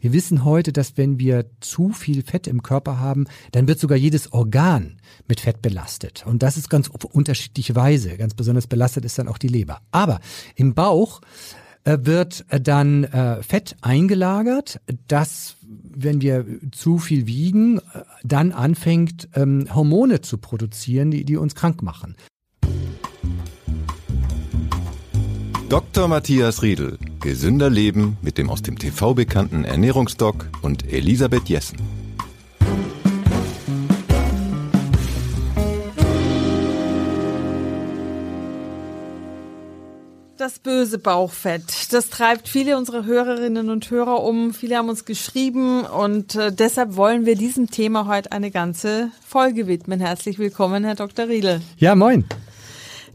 Wir wissen heute, dass wenn wir zu viel Fett im Körper haben, dann wird sogar jedes Organ mit Fett belastet. Und das ist ganz unterschiedliche Weise. Ganz besonders belastet ist dann auch die Leber. Aber im Bauch äh, wird dann äh, Fett eingelagert, das, wenn wir zu viel wiegen, äh, dann anfängt, ähm, Hormone zu produzieren, die, die uns krank machen. Dr. Matthias Riedel. Gesünder Leben mit dem aus dem TV bekannten Ernährungsdoc und Elisabeth Jessen. Das böse Bauchfett, das treibt viele unserer Hörerinnen und Hörer um. Viele haben uns geschrieben und äh, deshalb wollen wir diesem Thema heute eine ganze Folge widmen. Herzlich willkommen, Herr Dr. Riedel. Ja, moin.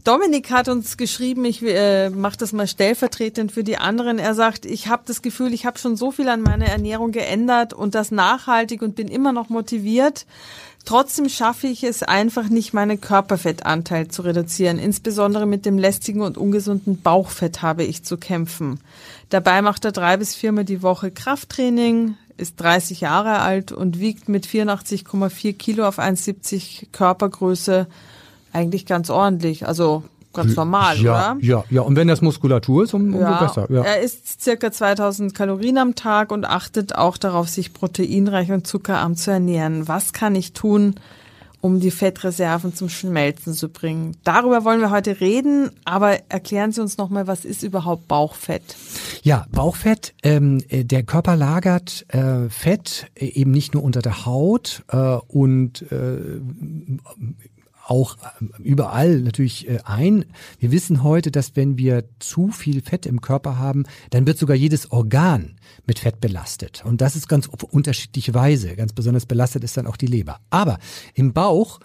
Dominik hat uns geschrieben, ich äh, mache das mal stellvertretend für die anderen. Er sagt, ich habe das Gefühl, ich habe schon so viel an meiner Ernährung geändert und das nachhaltig und bin immer noch motiviert. Trotzdem schaffe ich es einfach nicht, meinen Körperfettanteil zu reduzieren. Insbesondere mit dem lästigen und ungesunden Bauchfett habe ich zu kämpfen. Dabei macht er drei bis viermal die Woche Krafttraining, ist 30 Jahre alt und wiegt mit 84,4 Kilo auf 1,70 Körpergröße eigentlich ganz ordentlich. Also ganz normal, ja, oder? Ja, ja. Und wenn das Muskulatur ist, um, umso Ja, besser. Ja. Er isst circa 2000 Kalorien am Tag und achtet auch darauf, sich proteinreich und zuckerarm zu ernähren. Was kann ich tun, um die Fettreserven zum Schmelzen zu bringen? Darüber wollen wir heute reden, aber erklären Sie uns nochmal, was ist überhaupt Bauchfett? Ja, Bauchfett, ähm, äh, der Körper lagert äh, Fett äh, eben nicht nur unter der Haut äh, und äh, auch äh, überall natürlich äh, ein. Wir wissen heute, dass wenn wir zu viel Fett im Körper haben, dann wird sogar jedes Organ mit Fett belastet. Und das ist ganz unterschiedliche Weise. Ganz besonders belastet ist dann auch die Leber. Aber im Bauch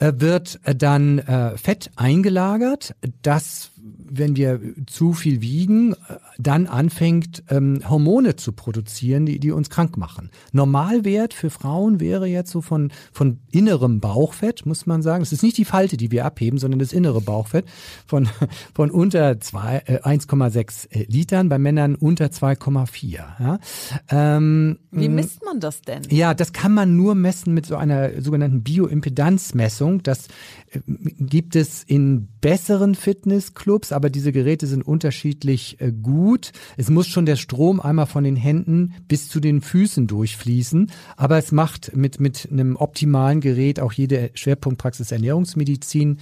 wird äh, dann äh, Fett eingelagert, das, wenn wir zu viel wiegen, äh, dann anfängt, ähm, Hormone zu produzieren, die, die uns krank machen. Normalwert für Frauen wäre jetzt so von, von innerem Bauchfett, muss man sagen. Es ist nicht die Falte, die wir abheben, sondern das innere Bauchfett von, von unter zwei, äh, 1,6 äh, Litern, bei Männern unter 2,4. Ja? Ähm, Wie misst man das denn? ja, das kann man nur messen mit so einer sogenannten Bioimpedanzmessung. Das äh, gibt es in besseren Fitnessclubs, aber diese Geräte sind unterschiedlich äh, gut. Es muss schon der Strom einmal von den Händen bis zu den Füßen durchfließen, aber es macht mit, mit einem optimalen Gerät auch jede Schwerpunktpraxis Ernährungsmedizin.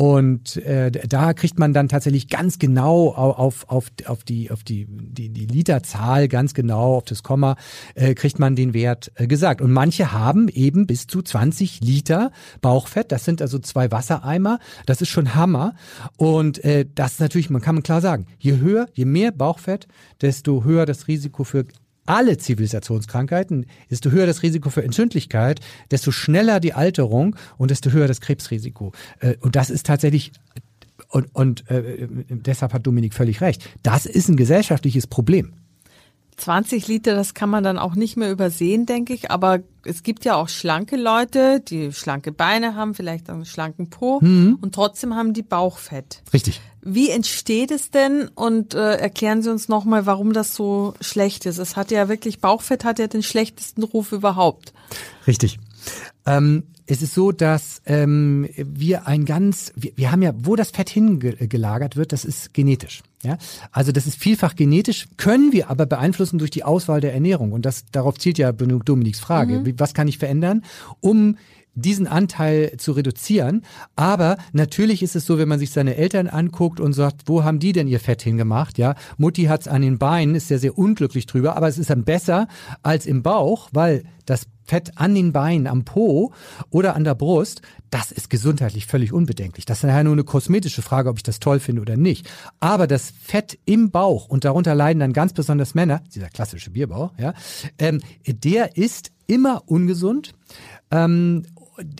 Und äh, da kriegt man dann tatsächlich ganz genau au- auf, auf, auf, die, auf die, die, die Literzahl, ganz genau auf das Komma, äh, kriegt man den Wert äh, gesagt. Und manche haben eben bis zu 20 Liter Bauchfett. Das sind also zwei Wassereimer. Das ist schon Hammer. Und äh, das ist natürlich, man kann klar sagen, je höher, je mehr Bauchfett, desto höher das Risiko für alle Zivilisationskrankheiten, desto höher das Risiko für Entzündlichkeit, desto schneller die Alterung und desto höher das Krebsrisiko. Äh, Und das ist tatsächlich und, und äh, deshalb hat Dominik völlig recht. Das ist ein gesellschaftliches Problem. 20 Liter, das kann man dann auch nicht mehr übersehen, denke ich. Aber es gibt ja auch schlanke Leute, die schlanke Beine haben, vielleicht einen schlanken Po und trotzdem haben die Bauchfett. Richtig. Wie entsteht es denn? Und äh, erklären Sie uns nochmal, warum das so schlecht ist. Es hat ja wirklich, Bauchfett hat ja den schlechtesten Ruf überhaupt. Richtig. Ähm, es ist so, dass ähm, wir ein ganz, wir, wir haben ja, wo das Fett hingelagert wird, das ist genetisch. Ja, also das ist vielfach genetisch, können wir aber beeinflussen durch die Auswahl der Ernährung. Und das darauf zielt ja Dominiks Frage. Wie, was kann ich verändern, um diesen Anteil zu reduzieren. Aber natürlich ist es so, wenn man sich seine Eltern anguckt und sagt, wo haben die denn ihr Fett hingemacht? Ja, Mutti hat's an den Beinen, ist sehr, sehr unglücklich drüber, aber es ist dann besser als im Bauch, weil das Fett an den Beinen, am Po oder an der Brust, das ist gesundheitlich völlig unbedenklich. Das ist nachher nur eine kosmetische Frage, ob ich das toll finde oder nicht. Aber das Fett im Bauch, und darunter leiden dann ganz besonders Männer, dieser klassische Bierbauch, ja, ähm, der ist immer ungesund. Ähm,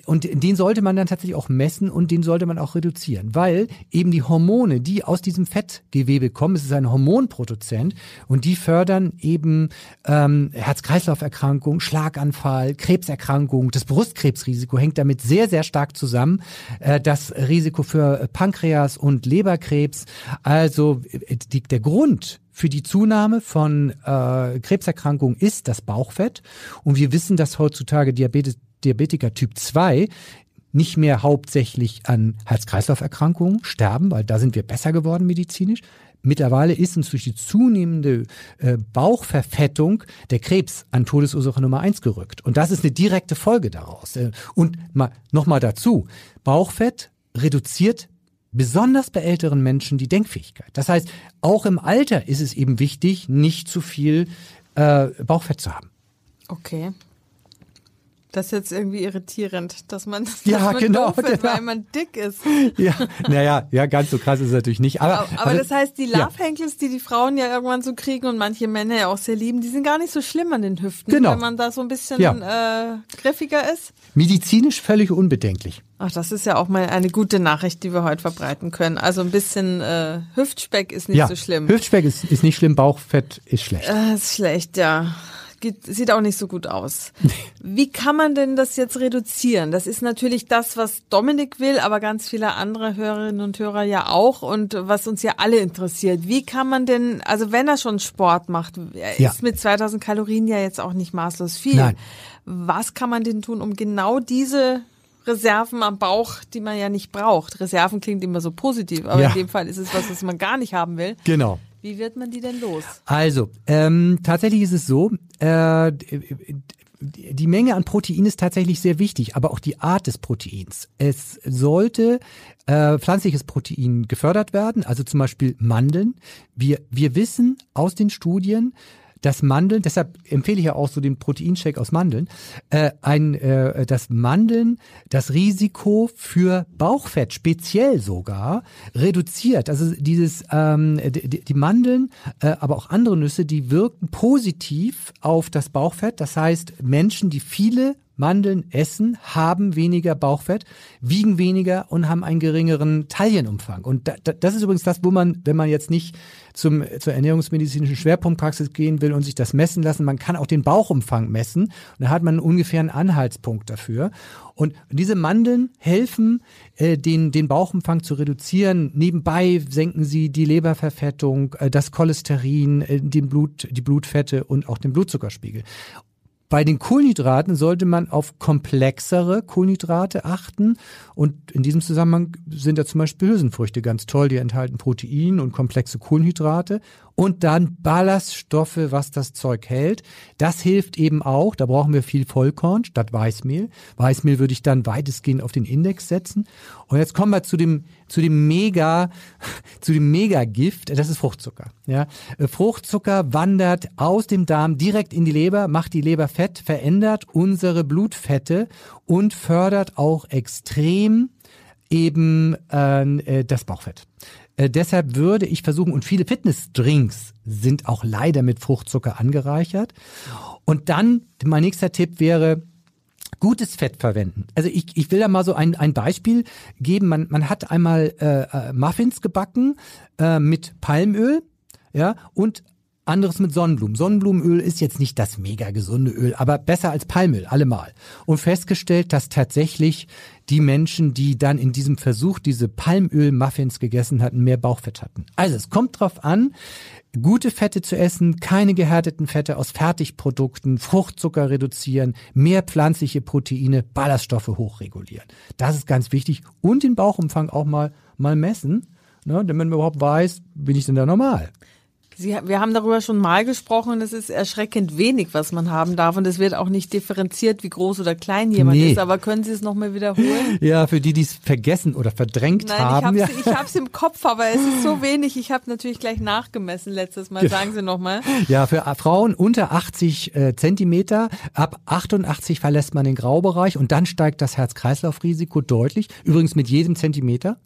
und den sollte man dann tatsächlich auch messen und den sollte man auch reduzieren, weil eben die Hormone, die aus diesem Fettgewebe kommen, es ist ein Hormonproduzent und die fördern eben ähm, Herz-Kreislauf-Erkrankungen, Schlaganfall, Krebserkrankungen, das Brustkrebsrisiko hängt damit sehr, sehr stark zusammen, äh, das Risiko für Pankreas und Leberkrebs. Also äh, die, der Grund für die Zunahme von äh, Krebserkrankungen ist das Bauchfett. Und wir wissen, dass heutzutage Diabetes, Diabetiker Typ 2 nicht mehr hauptsächlich an Herz-Kreislauf-Erkrankungen sterben, weil da sind wir besser geworden medizinisch. Mittlerweile ist uns durch die zunehmende äh, Bauchverfettung der Krebs an Todesursache Nummer eins gerückt. Und das ist eine direkte Folge daraus. Äh, und mal, nochmal dazu. Bauchfett reduziert besonders bei älteren Menschen die Denkfähigkeit. Das heißt, auch im Alter ist es eben wichtig, nicht zu viel äh, Bauchfett zu haben. Okay. Das ist jetzt irgendwie irritierend, dass man, dass ja, man genau, wird, genau. weil man dick ist. Ja, naja, ja, ganz so krass ist es natürlich nicht. Aber, aber, aber das heißt, die Love Hankels, die die Frauen ja irgendwann so kriegen und manche Männer ja auch sehr lieben, die sind gar nicht so schlimm an den Hüften, Genau. wenn man da so ein bisschen Ja. äh, griffiger ist. medizinisch völlig unbedenklich. Ach, das ist ja auch mal eine gute Nachricht, die wir heute verbreiten können. Also ein bisschen äh, Hüftspeck ist nicht ja, so schlimm. Hüftspeck ist, ist nicht schlimm, Bauchfett ist schlecht. Äh, ist schlecht, ja. Geht, sieht auch nicht so gut aus. Wie kann man denn das jetzt reduzieren? Das ist natürlich das, was Dominik will, aber ganz viele andere Hörerinnen und Hörer ja auch und was uns ja alle interessiert. Wie kann man denn, also wenn er schon Sport macht, er Ja. ist mit 2000 Kalorien ja jetzt auch nicht maßlos viel. Nein. Was kann man denn tun, um genau diese Reserven am Bauch, die man ja nicht braucht. Reserven klingt immer so positiv, aber Ja. in dem Fall ist es was, was man gar nicht haben will. Genau. Wie wird man die denn los? Also, ähm, tatsächlich ist es so, äh, die Menge an Protein ist tatsächlich sehr wichtig, aber auch die Art des Proteins. Es sollte äh, pflanzliches Protein gefördert werden, also zum Beispiel Mandeln. Wir, wir wissen aus den Studien, dass Mandeln, deshalb empfehle ich ja auch so den Proteinshake aus Mandeln, äh, ein, äh, dass Mandeln das Risiko für Bauchfett speziell sogar reduziert. Also dieses ähm, die, die Mandeln, äh, aber auch andere Nüsse, die wirken positiv auf das Bauchfett. Das heißt, Menschen, die viele Mandeln essen, haben weniger Bauchfett, wiegen weniger und haben einen geringeren Taillenumfang. Und da, da, das ist übrigens das, wo man, wenn man jetzt nicht zum, zur ernährungsmedizinischen Schwerpunktpraxis gehen will und sich das messen lassen, man kann auch den Bauchumfang messen. Und da hat man ungefähr einen Anhaltspunkt dafür. Und diese Mandeln helfen, äh, den, den Bauchumfang zu reduzieren. Nebenbei senken sie die Leberverfettung, äh, das Cholesterin, äh, den Blut, die Blutfette und auch den Blutzuckerspiegel. Bei den Kohlenhydraten sollte man auf komplexere Kohlenhydrate achten. Und in diesem Zusammenhang sind da zum Beispiel Hülsenfrüchte ganz toll. Die enthalten Protein und komplexe Kohlenhydrate. Und dann Ballaststoffe, was das Zeug hält. Das hilft eben auch. Da brauchen wir viel Vollkorn statt Weißmehl. Weißmehl würde ich dann weitestgehend auf den Index setzen. Und jetzt kommen wir zu dem, zu dem Mega, zu dem Megagift. Das ist Fruchtzucker. Ja, Äh, Fruchtzucker wandert aus dem Darm direkt in die Leber, macht die Leber fett, verändert unsere Blutfette und fördert auch extrem eben äh, das Bauchfett. Äh, deshalb würde ich versuchen, und viele Fitnessdrinks sind auch leider mit Fruchtzucker angereichert. Und dann, mein nächster Tipp wäre, gutes Fett verwenden. Also ich, ich will da mal so ein, ein Beispiel geben. Man, man hat einmal äh, äh, Muffins gebacken äh, mit Palmöl, ja, und anderes mit Sonnenblumen. Sonnenblumenöl ist jetzt nicht das mega gesunde Öl, aber besser als Palmöl, allemal. Und festgestellt, dass tatsächlich die Menschen, die dann in diesem Versuch diese Palmöl-Muffins gegessen hatten, mehr Bauchfett hatten. Also es kommt drauf an, gute Fette zu essen, keine gehärteten Fette aus Fertigprodukten, Fruchtzucker reduzieren, mehr pflanzliche Proteine, Ballaststoffe hochregulieren. Das ist ganz wichtig. Und den Bauchumfang auch mal, mal messen, ne, damit man überhaupt weiß, bin ich denn da normal? Sie, wir haben darüber schon mal gesprochen und es ist erschreckend wenig, was man haben darf und es wird auch nicht differenziert, wie groß oder klein jemand Nee. ist. Aber können Sie es nochmal wiederholen? Ja, für die, die es vergessen oder verdrängt Nein, haben. ich ja. hab's, ich hab's im Kopf, aber es ist so wenig. Ich habe natürlich gleich nachgemessen letztes Mal. Sagen Sie nochmal. Ja, für Frauen unter 80 äh, Zentimeter, ab 88 verlässt man den Graubereich und dann steigt das Herz-Kreislauf-Risiko deutlich. Übrigens mit jedem Zentimeter.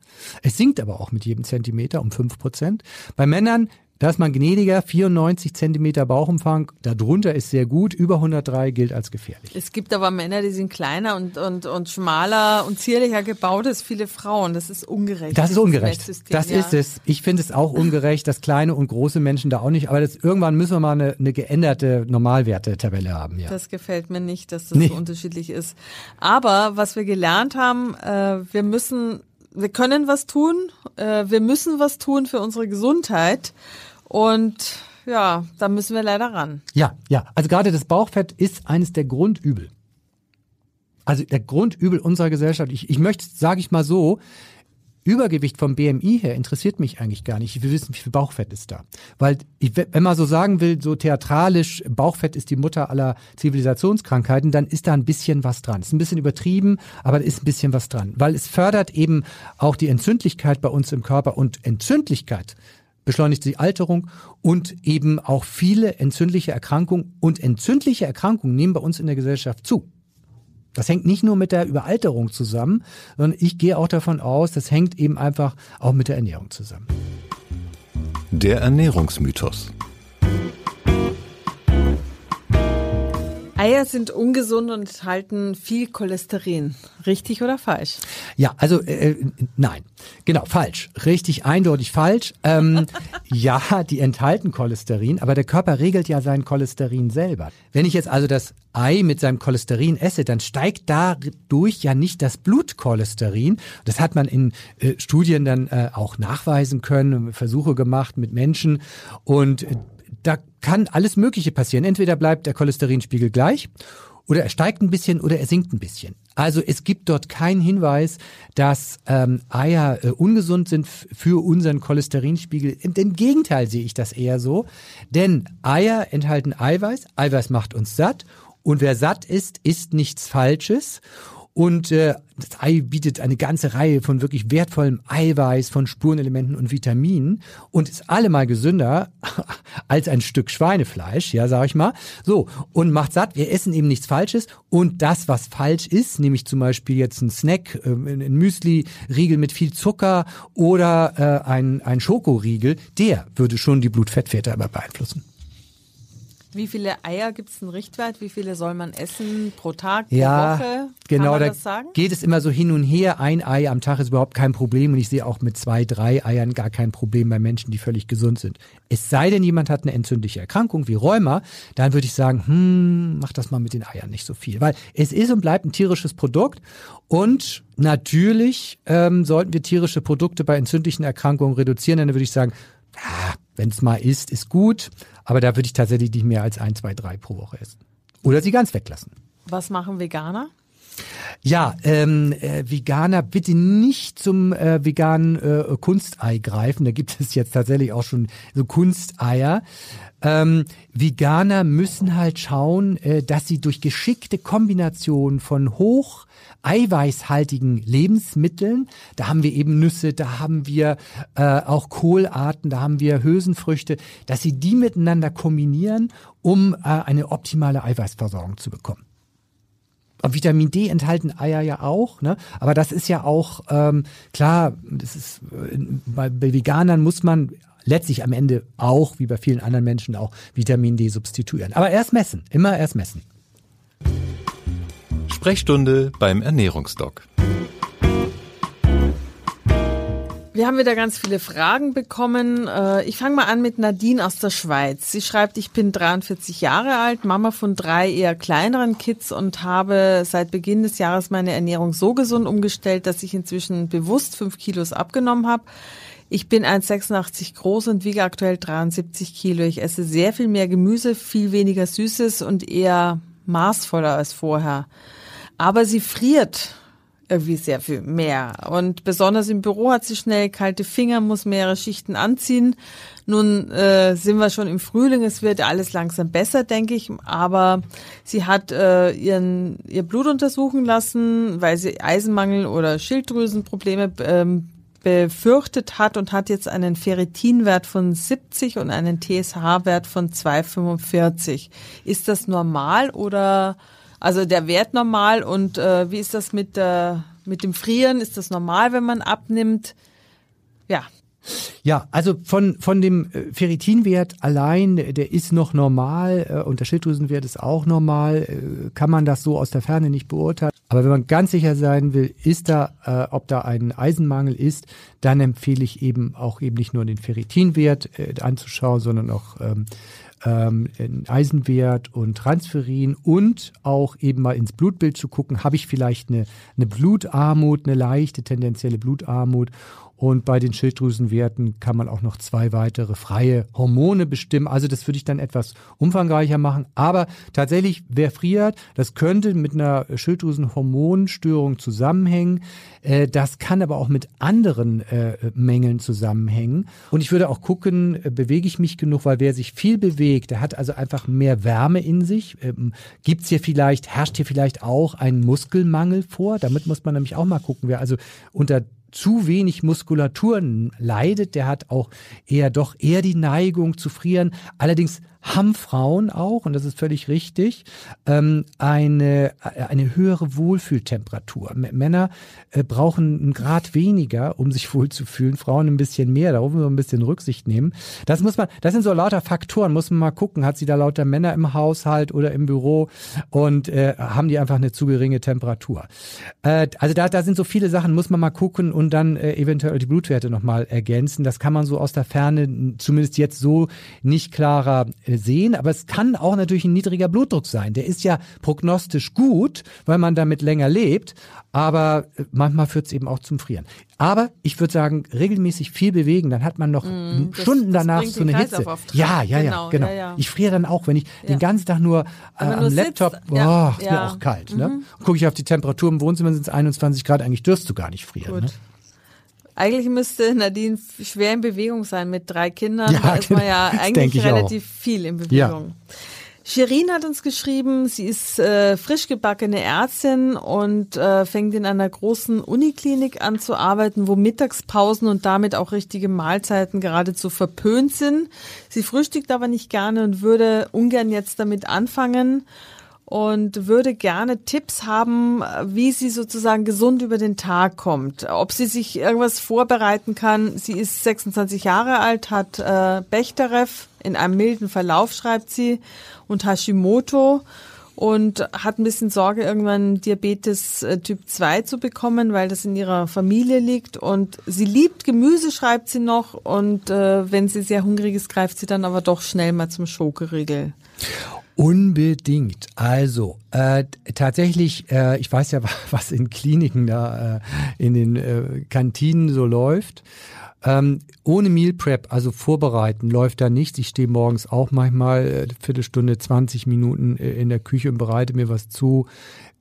Es sinkt aber auch mit jedem Zentimeter um 5 Prozent. Bei Männern Da ist man gnädiger, 94 Zentimeter Bauchumfang, darunter ist sehr gut, über 103 gilt als gefährlich. Es gibt aber Männer, die sind kleiner und, und, und schmaler und zierlicher gebaut als viele Frauen. Das ist ungerecht. Das ist ungerecht. Das ja. ist es. Ich finde es auch ungerecht, dass kleine und große Menschen da auch nicht, aber das, irgendwann müssen wir mal eine, eine geänderte Normalwerte-Tabelle haben. Ja. Das gefällt mir nicht, dass das nee. so unterschiedlich ist. Aber was wir gelernt haben, äh, wir müssen wir können was tun, äh, wir müssen was tun für unsere Gesundheit und ja, da müssen wir leider ran. Ja, ja. Also gerade das Bauchfett ist eines der Grundübel. Also der Grundübel unserer Gesellschaft. Ich, ich möchte, sage ich mal so, Übergewicht vom BMI her interessiert mich eigentlich gar nicht. Ich will wissen, wie viel Bauchfett ist da. Weil, ich, wenn man so sagen will, so theatralisch, Bauchfett ist die Mutter aller Zivilisationskrankheiten, dann ist da ein bisschen was dran. Ist ein bisschen übertrieben, aber da ist ein bisschen was dran. Weil es fördert eben auch die Entzündlichkeit bei uns im Körper und Entzündlichkeit beschleunigt die Alterung und eben auch viele entzündliche Erkrankungen und entzündliche Erkrankungen nehmen bei uns in der Gesellschaft zu. Das hängt nicht nur mit der Überalterung zusammen, sondern ich gehe auch davon aus, das hängt eben einfach auch mit der Ernährung zusammen. Der Ernährungsmythos. Eier sind ungesund und enthalten viel Cholesterin. Richtig oder falsch? Ja, also äh, äh nein. Genau, falsch. Richtig eindeutig falsch. Ähm, ja, die enthalten Cholesterin, aber der Körper regelt ja sein Cholesterin selber. Wenn ich jetzt also das Ei mit seinem Cholesterin esse, dann steigt dadurch ja nicht das Blutcholesterin. Das hat man in äh, Studien dann äh, auch nachweisen können, Versuche gemacht mit Menschen und äh, da kann alles Mögliche passieren. Entweder bleibt der Cholesterinspiegel gleich oder er steigt ein bisschen oder er sinkt ein bisschen. Also es gibt dort keinen Hinweis, dass ähm, Eier äh, ungesund sind für unseren Cholesterinspiegel. Im, Im Gegenteil sehe ich das eher so, denn Eier enthalten Eiweiß, Eiweiß macht uns satt und wer satt ist, isst nichts Falsches. Und äh, das Ei bietet eine ganze Reihe von wirklich wertvollem Eiweiß, von Spurenelementen und Vitaminen und ist allemal gesünder als ein Stück Schweinefleisch, ja, sag ich mal. So, und macht satt, wir essen eben nichts Falsches und das, was falsch ist, nämlich zum Beispiel jetzt ein Snack, äh, ein Müsli-Riegel mit viel Zucker oder äh, ein, ein Schokoriegel, der würde schon die Blutfettwerte aber beeinflussen. Wie viele Eier gibt es einen Richtwert? Wie viele soll man essen pro Tag, pro ja, Woche? genau, da geht es immer so hin und her. Ein Ei am Tag ist überhaupt kein Problem und ich sehe auch mit zwei, drei Eiern gar kein Problem bei Menschen, die völlig gesund sind. Es sei denn, jemand hat eine entzündliche Erkrankung wie Rheuma, dann würde ich sagen, hm, mach das mal mit den Eiern nicht so viel, weil es ist und bleibt ein tierisches Produkt und natürlich ähm, sollten wir tierische Produkte bei entzündlichen Erkrankungen reduzieren. Dann würde ich sagen, ja, wenn es mal ist, ist gut, aber da würde ich tatsächlich nicht mehr als ein, zwei, drei pro Woche essen. Oder sie ganz weglassen. Was machen Veganer? Ja, ähm, äh, Veganer bitte nicht zum äh, veganen äh, Kunstei greifen. Da gibt es jetzt tatsächlich auch schon so Kunsteier. Ähm, Veganer müssen halt schauen, äh, dass sie durch geschickte Kombination von hoch eiweißhaltigen Lebensmitteln, da haben wir eben Nüsse, da haben wir äh, auch Kohlarten, da haben wir Hülsenfrüchte, dass sie die miteinander kombinieren, um äh, eine optimale Eiweißversorgung zu bekommen. Und Vitamin D enthalten Eier ja auch, ne? Aber das ist ja auch ähm, klar. Das ist äh, bei, Veganern muss man letztlich am Ende auch, wie bei vielen anderen Menschen, auch Vitamin D substituieren. Aber erst messen, immer erst messen. Sprechstunde beim Ernährungsdoc. Wir haben wieder ganz viele Fragen bekommen. Äh, ich fange mal an mit Nadine aus der Schweiz. Sie schreibt, ich bin 43 Jahre alt, Mama von drei eher kleineren Kids und habe seit Beginn des Jahres meine Ernährung so gesund umgestellt, dass ich inzwischen bewusst fünf Kilos abgenommen habe. Ich bin 1,86 groß und wiege aktuell 73 Kilo. Ich esse sehr viel mehr Gemüse, viel weniger Süßes und eher maßvoller als vorher. Aber sie friert irgendwie sehr viel mehr. Und besonders im Büro hat sie schnell kalte Finger, muss mehrere Schichten anziehen. Nun äh, sind wir schon im Frühling, es wird alles langsam besser, denke ich. Aber sie hat äh, ihren, ihr Blut untersuchen lassen, weil sie Eisenmangel oder Schilddrüsenprobleme ähm, befürchtet hat und hat jetzt einen Ferritinwert von 70 und einen TSH-Wert von 245. Ist das normal oder also der Wert normal und äh, wie ist das mit, äh, mit dem Frieren? Ist das normal, wenn man abnimmt? Ja. Ja, also von, von dem äh, Ferritinwert allein, der ist noch normal äh, und der Schilddrüsenwert ist auch normal, äh, kann man das so aus der Ferne nicht beurteilen. Aber wenn man ganz sicher sein will, ist da, äh, ob da ein Eisenmangel ist, dann empfehle ich eben auch eben nicht nur den Ferritinwert äh, anzuschauen, sondern auch ähm, ähm, Eisenwert und Transferin und auch eben mal ins Blutbild zu gucken, habe ich vielleicht eine, eine Blutarmut, eine leichte tendenzielle Blutarmut und bei den Schilddrüsenwerten kann man auch noch zwei weitere freie Hormone bestimmen. Also das würde ich dann etwas umfangreicher machen. Aber tatsächlich, wer friert, das könnte mit einer Schilddrüsenhormonstörung zusammenhängen. Äh, das kann aber auch mit anderen äh, Mängeln zusammenhängen. Und ich würde auch gucken, äh, bewege ich mich genug, weil wer sich viel bewegt, der hat also einfach mehr Wärme in sich. Ähm, Gibt hier vielleicht, herrscht hier vielleicht auch ein Muskelmangel vor? Damit muss man nämlich auch mal gucken. Wer also unter zu wenig Muskulatur leidet, der hat auch eher doch eher die Neigung zu frieren. Allerdings haben Frauen auch, und das ist völlig richtig, ähm, eine, eine höhere Wohlfühltemperatur. Männer äh, brauchen einen Grad weniger, um sich wohlzufühlen, Frauen ein bisschen mehr, darauf müssen wir ein bisschen Rücksicht nehmen. Das muss man, das sind so lauter Faktoren, muss man mal gucken, hat sie da lauter Männer im Haushalt oder im Büro und äh, haben die einfach eine zu geringe Temperatur. Äh, also da, da sind so viele Sachen, muss man mal gucken und dann äh, eventuell die Blutwerte nochmal ergänzen. Das kann man so aus der Ferne zumindest jetzt so nicht klarer äh, sehen, aber es kann auch natürlich ein niedriger Blutdruck sein. Der ist ja prognostisch gut, weil man damit länger lebt, aber äh, manchmal führt es eben auch zum Frieren. Aber ich würde sagen, regelmäßig viel bewegen, dann hat man noch mm, Stunden das, danach so eine Hitze. Ja, ja, genau, ja, genau. Ja, ja. Ich friere dann auch, wenn ich ja. den ganzen Tag nur äh, am Laptop, sitzt, boah, ist mir auch kalt. Ne? Mhm. Ne? Gucke ich auf die Temperatur im Wohnzimmer, sind es 21 Grad, eigentlich dürst du gar nicht frieren. Ne? Eigentlich müsste Nadine schwer in Bewegung sein mit drei Kindern. Ja, da ist man ja eigentlich relativ auch. viel in Bewegung. Ja. Shirin hat uns geschrieben, sie ist äh, frisch gebackene Ärztin und äh, fängt in einer großen Uniklinik an zu arbeiten, wo Mittagspausen und damit auch richtige Mahlzeiten geradezu verpönt sind. Sie frühstückt aber nicht gerne und würde ungern jetzt damit anfangen und würde gerne Tipps haben, wie sie sozusagen gesund über den Tag kommt. Ob sie sich irgendwas vorbereiten kann. Sie ist 26 Jahre alt, hat äh, Bechterew in einem milden Verlauf, schreibt sie, und Hashimoto und hat ein bisschen Sorge, irgendwann Diabetes äh, Typ 2 zu bekommen, weil das in ihrer Familie liegt. Und sie liebt Gemüse, schreibt sie noch. Und äh, wenn sie sehr hungrig ist, greift sie dann aber doch schnell mal zum Schokoriegel. Unbedingt. Also äh, tatsächlich, äh, ich weiß ja, was in Kliniken da äh, in den äh, Kantinen so läuft. Ähm, ohne Meal Prep, also vorbereiten, läuft da nichts. Ich stehe morgens auch manchmal äh, Viertelstunde, 20 Minuten äh, in der Küche und bereite mir was zu.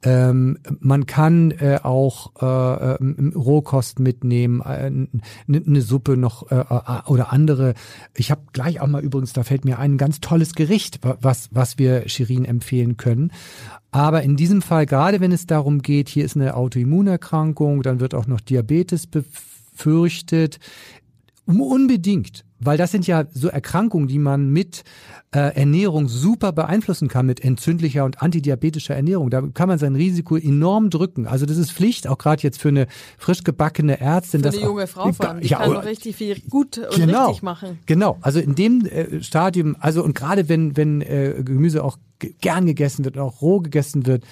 Ähm, man kann äh, auch äh, äh Rohkost mitnehmen, eine äh, ne Suppe noch äh, äh, oder andere. Ich habe gleich auch mal übrigens, da fällt mir ein ganz tolles Gericht, was, was wir Shirin empfehlen können. Aber in diesem Fall, gerade wenn es darum geht, hier ist eine Autoimmunerkrankung, dann wird auch noch Diabetes befürchtet, unbedingt weil das sind ja so Erkrankungen, die man mit äh, Ernährung super beeinflussen kann, mit entzündlicher und antidiabetischer Ernährung. Da kann man sein Risiko enorm drücken. Also das ist Pflicht, auch gerade jetzt für eine frisch gebackene Ärztin. Für eine junge Frau vor allem, die ja, kann noch richtig viel gut und genau, richtig machen. Genau, also in dem äh, Stadium, also und gerade wenn, wenn äh, Gemüse auch gern gegessen wird, auch roh gegessen wird.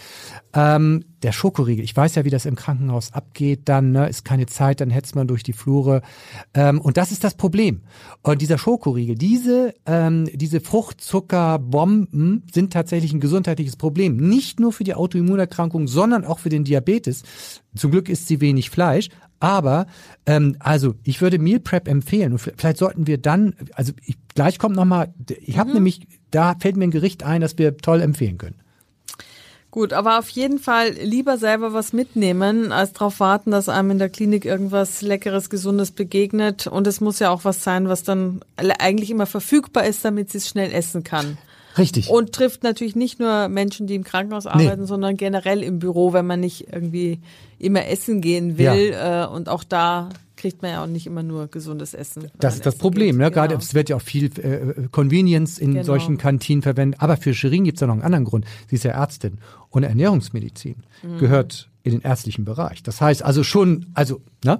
Ähm, der Schokoriegel, ich weiß ja, wie das im Krankenhaus abgeht, dann ne, ist keine Zeit, dann hetzt man durch die Flure. Ähm, und das ist das Problem. Und dieser Schokoriegel, diese, ähm, diese Fruchtzuckerbomben sind tatsächlich ein gesundheitliches Problem. Nicht nur für die Autoimmunerkrankung, sondern auch für den Diabetes. Zum Glück isst sie wenig Fleisch, aber ähm, also ich würde Meal Prep empfehlen und vielleicht sollten wir dann, also ich, gleich kommt noch mal, ich habe mhm. nämlich, da fällt mir ein Gericht ein, das wir toll empfehlen können. Gut, aber auf jeden Fall lieber selber was mitnehmen, als darauf warten, dass einem in der Klinik irgendwas Leckeres, Gesundes begegnet. Und es muss ja auch was sein, was dann eigentlich immer verfügbar ist, damit sie es schnell essen kann. Richtig. Und trifft natürlich nicht nur Menschen, die im Krankenhaus arbeiten, nee. sondern generell im Büro, wenn man nicht irgendwie immer essen gehen will. Ja. Äh, und auch da kriegt man ja auch nicht immer nur gesundes Essen. Das ist das Problem. Ne? Gerade genau. es wird ja auch viel äh, Convenience in genau. solchen Kantinen verwendet. Aber für Shirin gibt es ja noch einen anderen Grund. Sie ist ja Ärztin und Ernährungsmedizin mhm. gehört in den ärztlichen Bereich. Das heißt also schon, also, ne?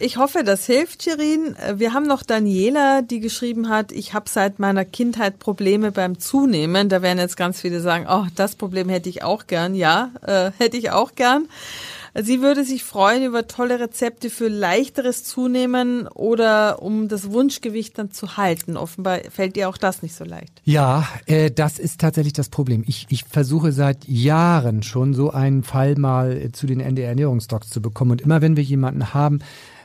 Ich hoffe, das hilft, Shirin. Wir haben noch Daniela, die geschrieben hat, ich habe seit meiner Kindheit Probleme beim Zunehmen. Da werden jetzt ganz viele sagen, oh, das Problem hätte ich auch gern. Ja, äh, hätte ich auch gern. Sie würde sich freuen über tolle Rezepte für leichteres Zunehmen oder um das Wunschgewicht dann zu halten. Offenbar fällt ihr auch das nicht so leicht. Ja, äh, das ist tatsächlich das Problem. Ich, ich versuche seit Jahren schon so einen Fall mal zu den NDR-Ernährungsdocs zu bekommen. Und immer wenn wir jemanden haben,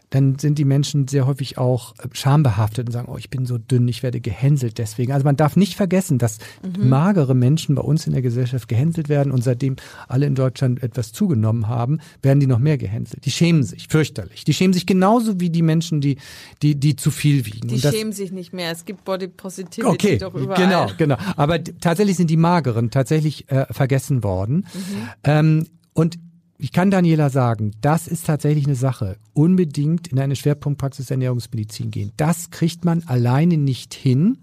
dann sind die Menschen sehr häufig auch äh, schambehaftet und sagen, oh, ich bin so dünn, ich werde gehänselt deswegen. Also man darf nicht vergessen, dass mhm. magere Menschen bei uns in der Gesellschaft gehänselt werden und seitdem alle in Deutschland etwas zugenommen haben, werden die noch mehr gehänselt. Die schämen sich fürchterlich. Die schämen sich genauso wie die Menschen, die die die zu viel wiegen. Die das, schämen sich nicht mehr. Es gibt Body Positivity okay, doch überall. Genau, genau. Aber tatsächlich sind die mageren tatsächlich äh, vergessen worden. Mhm. Ähm, und ich kann Daniela sagen, das ist tatsächlich eine Sache. Unbedingt in eine Schwerpunktpraxis Ernährungsmedizin gehen. Das kriegt man alleine nicht hin,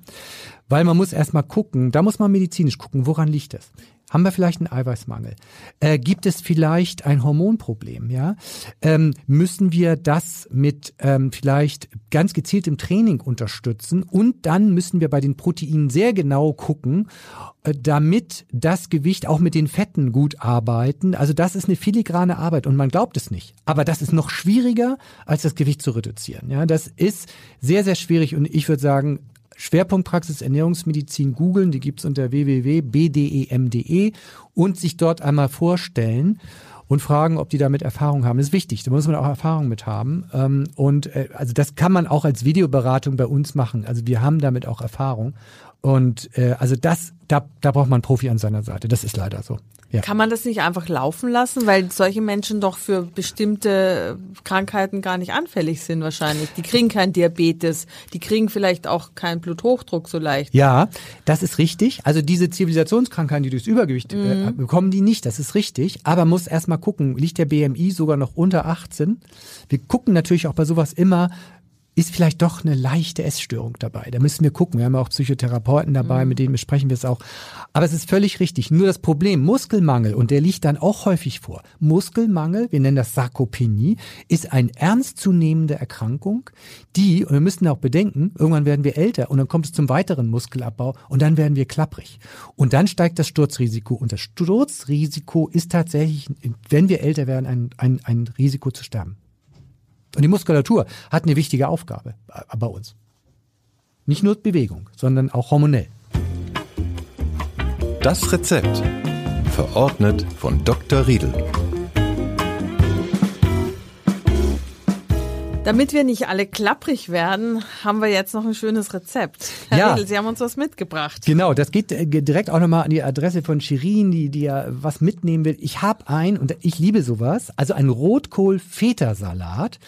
weil man muss erstmal gucken, da muss man medizinisch gucken, woran liegt das? Haben wir vielleicht einen Eiweißmangel? Äh, gibt es vielleicht ein Hormonproblem? Ja, ähm, müssen wir das mit ähm, vielleicht ganz gezieltem Training unterstützen? Und dann müssen wir bei den Proteinen sehr genau gucken, äh, damit das Gewicht auch mit den Fetten gut arbeiten. Also das ist eine filigrane Arbeit und man glaubt es nicht. Aber das ist noch schwieriger, als das Gewicht zu reduzieren. Ja, das ist sehr, sehr schwierig und ich würde sagen, Schwerpunktpraxis Ernährungsmedizin googeln, die gibt's unter www.bdem.de und sich dort einmal vorstellen und fragen, ob die damit Erfahrung haben. Das ist wichtig, da muss man auch Erfahrung mit haben. Ähm, und äh, also das kann man auch als Videoberatung bei uns machen. Also wir haben damit auch Erfahrung. Und äh, also das, da, da braucht man einen Profi an seiner Seite. Das ist leider so. Ja. Kann man das nicht einfach laufen lassen, weil solche Menschen doch für bestimmte Krankheiten gar nicht anfällig sind wahrscheinlich. Die kriegen keinen Diabetes, die kriegen vielleicht auch keinen Bluthochdruck so leicht. Ja, das ist richtig. Also diese Zivilisationskrankheiten, die durchs Übergewicht äh, mhm. äh, bekommen, die nicht, das ist richtig. Aber man muss erstmal gucken, liegt der BMI sogar noch unter 18? Wir gucken natürlich auch bei sowas immer, ist vielleicht doch eine leichte Essstörung dabei. Da müssen wir gucken. Wir haben auch Psychotherapeuten dabei, mhm. mit denen besprechen wir es auch. Aber es ist völlig richtig. Nur das Problem Muskelmangel, und der liegt dann auch häufig vor. Muskelmangel, wir nennen das Sarkopenie, ist eine ernstzunehmende Erkrankung, die, und wir müssen auch bedenken, irgendwann werden wir älter und dann kommt es zum weiteren Muskelabbau und dann werden wir klapprig. Und dann steigt das Sturzrisiko. Und das Sturzrisiko ist tatsächlich, wenn wir älter werden, ein, ein, ein Risiko zu sterben. Und die Muskulatur hat eine wichtige Aufgabe bei uns. Nicht nur Bewegung, sondern auch hormonell. Das Rezept. Verordnet von Dr. Riedel. Damit wir nicht alle klapprig werden, haben wir jetzt noch ein schönes Rezept. Herr ja. Riedel, Sie haben uns was mitgebracht. Genau, das geht äh, direkt auch nochmal an die Adresse von Shirin, die, die ja was mitnehmen will. Ich habe ein, und ich liebe sowas, also ein Rotkohl-Feta-Salat.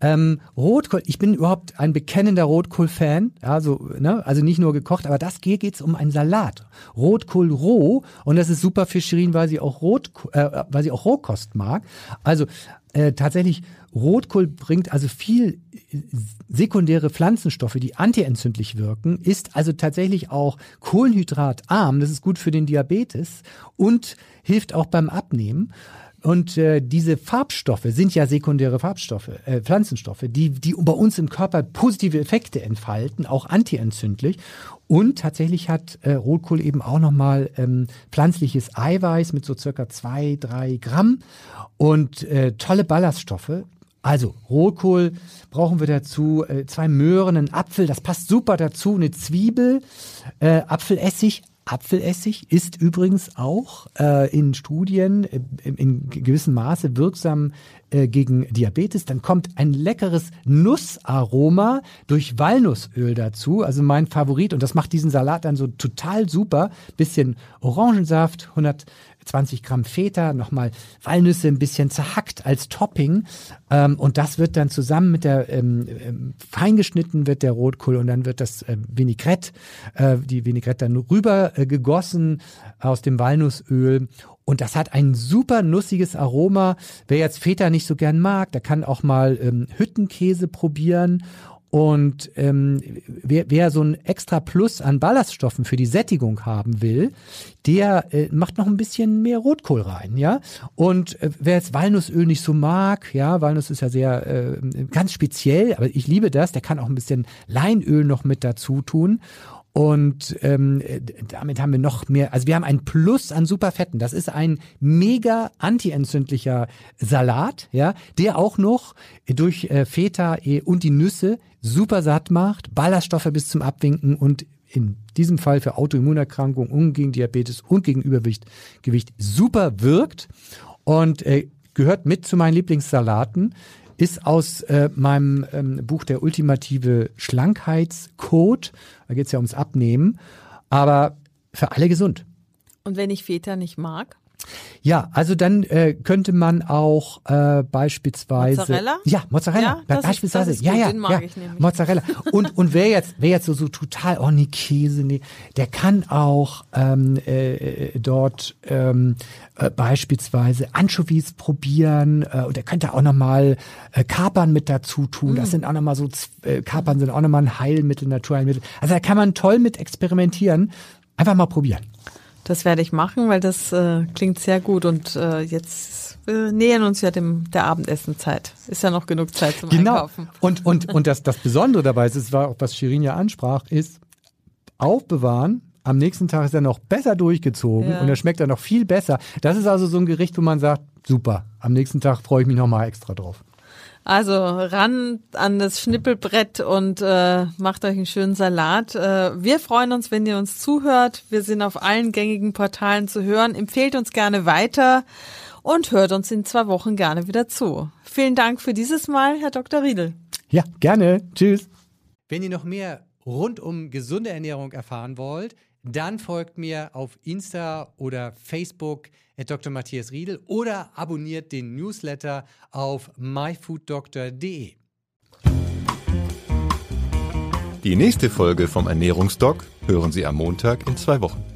Ähm, Rotkohl, ich bin überhaupt ein bekennender Rotkohl-Fan, also, ne, also nicht nur gekocht, aber das hier geht's um einen Salat. Rotkohl roh und das ist super für Shirin, weil sie auch Rot, äh, weil sie auch Rohkost mag. Also äh, tatsächlich Rotkohl bringt also viel äh, sekundäre Pflanzenstoffe, die antientzündlich wirken, ist also tatsächlich auch kohlenhydratarm. Das ist gut für den Diabetes und hilft auch beim Abnehmen. Und äh, diese Farbstoffe sind ja sekundäre Farbstoffe, äh, Pflanzenstoffe, die, die bei uns im Körper positive Effekte entfalten, auch antientzündlich. Und tatsächlich hat äh, Rotkohl eben auch nochmal ähm, pflanzliches Eiweiß mit so circa zwei, drei Gramm und äh, tolle Ballaststoffe. Also Rotkohl brauchen wir dazu, äh, zwei Möhren, einen Apfel, das passt super dazu, eine Zwiebel, äh, Apfelessig, Apfelessig ist übrigens auch äh, in Studien äh, in gewissem Maße wirksam äh, gegen Diabetes. Dann kommt ein leckeres Nussaroma durch Walnussöl dazu, also mein Favorit. Und das macht diesen Salat dann so total super. Bisschen Orangensaft, 100 20 Gramm Feta, nochmal Walnüsse ein bisschen zerhackt als Topping. Ähm, und das wird dann zusammen mit der ähm, ähm, feingeschnitten wird der Rotkohl und dann wird das äh, Vinaigrette, äh, die Vinaigrette dann rüber äh, gegossen aus dem Walnussöl und das hat ein super nussiges Aroma. Wer jetzt Feta nicht so gern mag, der kann auch mal ähm, Hüttenkäse probieren. Und ähm, wer, wer so ein extra Plus an Ballaststoffen für die Sättigung haben will, der äh, macht noch ein bisschen mehr Rotkohl rein, ja. Und äh, wer jetzt Walnussöl nicht so mag, ja, Walnuss ist ja sehr äh, ganz speziell, aber ich liebe das, der kann auch ein bisschen Leinöl noch mit dazu tun. Und ähm, damit haben wir noch mehr, also wir haben ein Plus an Superfetten. Das ist ein mega antientzündlicher Salat, ja, der auch noch durch äh, Feta äh, und die Nüsse super satt macht, Ballaststoffe bis zum Abwinken und in diesem Fall für Autoimmunerkrankungen und gegen Diabetes und gegen Übergewicht Gewicht super wirkt und äh, gehört mit zu meinen Lieblingssalaten ist aus äh, meinem ähm, Buch Der ultimative Schlankheitscode. Da geht es ja ums Abnehmen, aber für alle gesund. Und wenn ich Feta nicht mag? Ja, also dann äh, könnte man auch äh, beispielsweise Mozzarella? Ja, Mozzarella. Ja, beispielsweise. Ist, ist ja, ja, den mag ja. ich nämlich. Mozzarella. Und und wer jetzt wer jetzt so so total oh nee Käse nee, der kann auch ähm, äh, dort ähm, äh, beispielsweise Anchovies probieren äh, und der könnte auch noch mal äh, Kapern mit dazu tun. Das Mm. sind auch noch mal so äh, Kapern sind auch noch mal ein Heilmittel, Naturheilmittel. Also da kann man toll mit experimentieren. Einfach mal probieren. Das werde ich machen, weil das äh, klingt sehr gut und äh, jetzt wir nähern uns ja dem der Abendessenzeit. Ist ja noch genug Zeit zum Genau. Einkaufen. Und, und, und das, das Besondere dabei ist, es war auch, was Shirin ja ansprach, ist aufbewahren. Am nächsten Tag ist er noch besser durchgezogen Ja. und er schmeckt dann noch viel besser. Das ist also so ein Gericht, wo man sagt, super, am nächsten Tag freue ich mich noch mal extra drauf. Also ran an das Schnippelbrett und äh, macht euch einen schönen Salat. Äh, wir freuen uns, wenn ihr uns zuhört. Wir sind auf allen gängigen Portalen zu hören. Empfehlt uns gerne weiter und hört uns in zwei Wochen gerne wieder zu. Vielen Dank für dieses Mal, Herr Dr. Riedel. Ja, gerne. Tschüss. Wenn ihr noch mehr rund um gesunde Ernährung erfahren wollt, dann folgt mir auf Insta oder Facebook Dr. Matthias Riedel oder abonniert den Newsletter auf myfooddoctor.de. Die nächste Folge vom Ernährungsdoc hören Sie am Montag in zwei Wochen.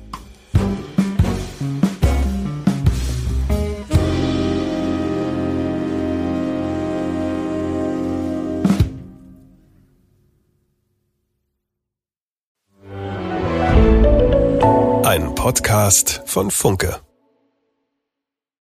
Podcast von Funke.